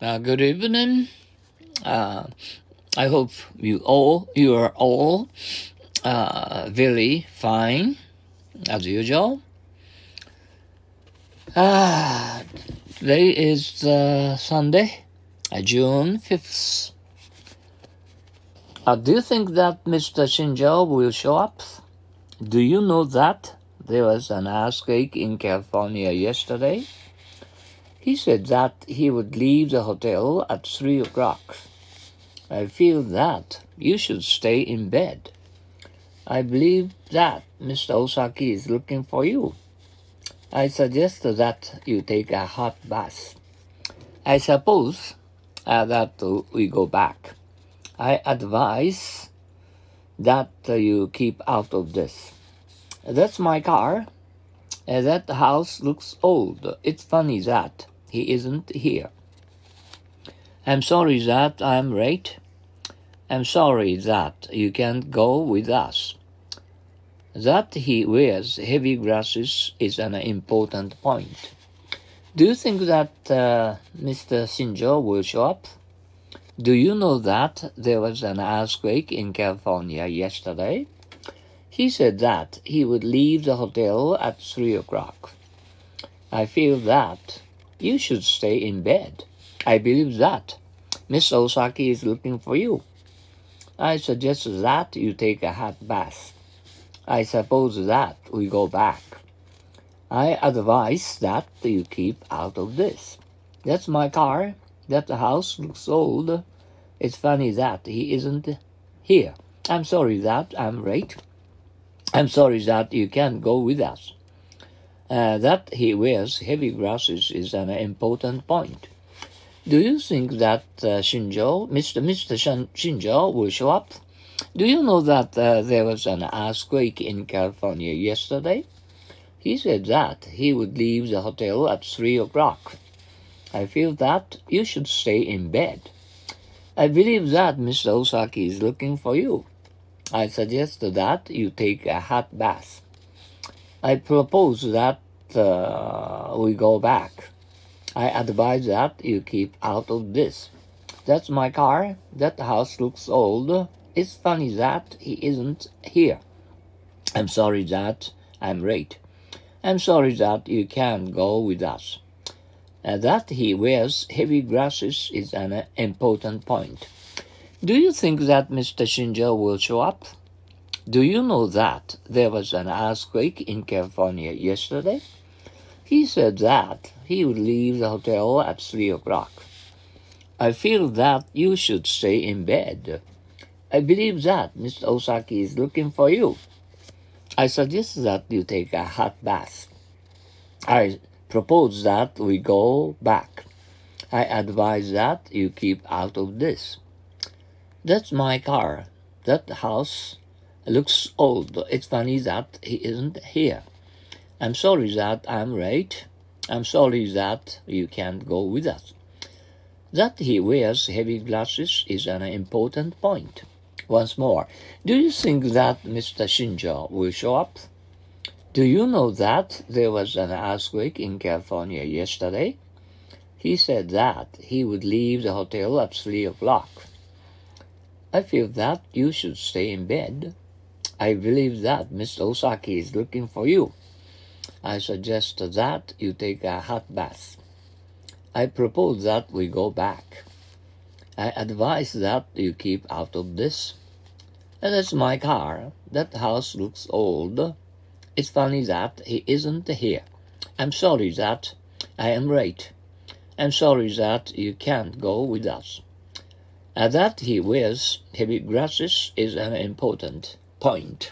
Uh, good evening. Uh, I hope you all you are all uh, very fine as usual. Ah, today is uh, Sunday, uh, June fifth. Uh, do you think that Mr. Shinjo will show up? Do you know that there was an earthquake in California yesterday? He said that he would leave the hotel at three o'clock. I feel that you should stay in bed. I believe that Mr. Osaki is looking for you. I suggest that you take a hot bath. I suppose uh, that we go back. I advise that you keep out of this. That's my car. Uh, that house looks old. It's funny that he isn't here. I'm sorry that I'm late. I'm sorry that you can't go with us. That he wears heavy glasses is an important point. Do you think that uh, Mr. Shinjo will show up? Do you know that there was an earthquake in California yesterday? He said that he would leave the hotel at three o'clock. I feel that you should stay in bed. I believe that. Miss Osaki is looking for you. I suggest that you take a hot bath. I suppose that we go back. I advise that you keep out of this. That's my car. That house looks old. It's funny that he isn't here. I'm sorry that I'm late. I'm sorry that you can't go with us. Uh, that he wears heavy glasses is an important point. Do you think that uh, Shinjo, Mr. Mr. Shinjo, will show up? Do you know that uh, there was an earthquake in California yesterday? He said that he would leave the hotel at three o'clock. I feel that you should stay in bed. I believe that Mr. Osaki is looking for you. I suggest that you take a hot bath. I propose that uh, we go back. I advise that you keep out of this. That's my car. That house looks old. It's funny that he isn't here. I'm sorry that I'm late. I'm sorry that you can't go with us. Uh, that he wears heavy glasses is an important point. Do you think that Mr. Shinjo will show up? Do you know that there was an earthquake in California yesterday? He said that he would leave the hotel at three o'clock. I feel that you should stay in bed. I believe that Mr. Osaki is looking for you. I suggest that you take a hot bath. I propose that we go back. I advise that you keep out of this. That's my car. That house looks old. It's funny that he isn't here. I'm sorry that I'm late. I'm sorry that you can't go with us. That he wears heavy glasses is an important point. Once more, do you think that Mr. Shinjo will show up? Do you know that there was an earthquake in California yesterday? He said that he would leave the hotel at three o'clock. I feel that you should stay in bed. I believe that Mr. Osaki is looking for you. I suggest that you take a hot bath. I propose that we go back. I advise that you keep out of this. And my car. That house looks old. It's funny that he isn't here. I'm sorry that I am late. I'm sorry that you can't go with us. That he wears heavy glasses is an important point.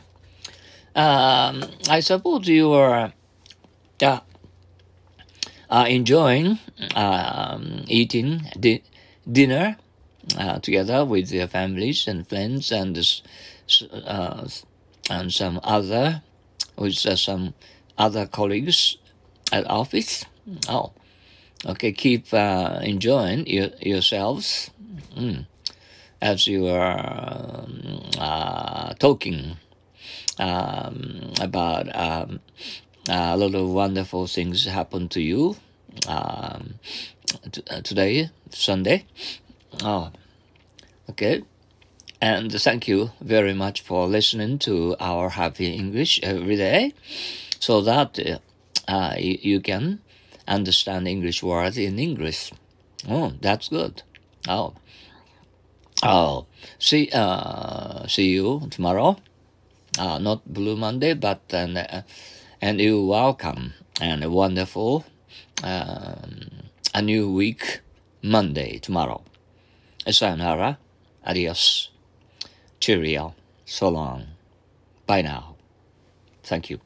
Um, I suppose you are uh, uh, enjoying um, eating di- dinner uh, together with your families and friends and uh, and some other with uh, some other colleagues at office. Oh, okay. Keep uh, enjoying your, yourselves. Mm as you are um, uh, talking um, about um, a lot of wonderful things happen to you um, t- uh, today, Sunday. Oh, okay. And thank you very much for listening to our Happy English every day so that uh, you, you can understand English words in English. Oh, that's good. Oh, oh, see, uh, see you tomorrow. Uh, not Blue Monday, but uh, and you welcome and a wonderful um, a new week Monday tomorrow. Sayonara, adios, cheerio, so long, bye now. Thank you.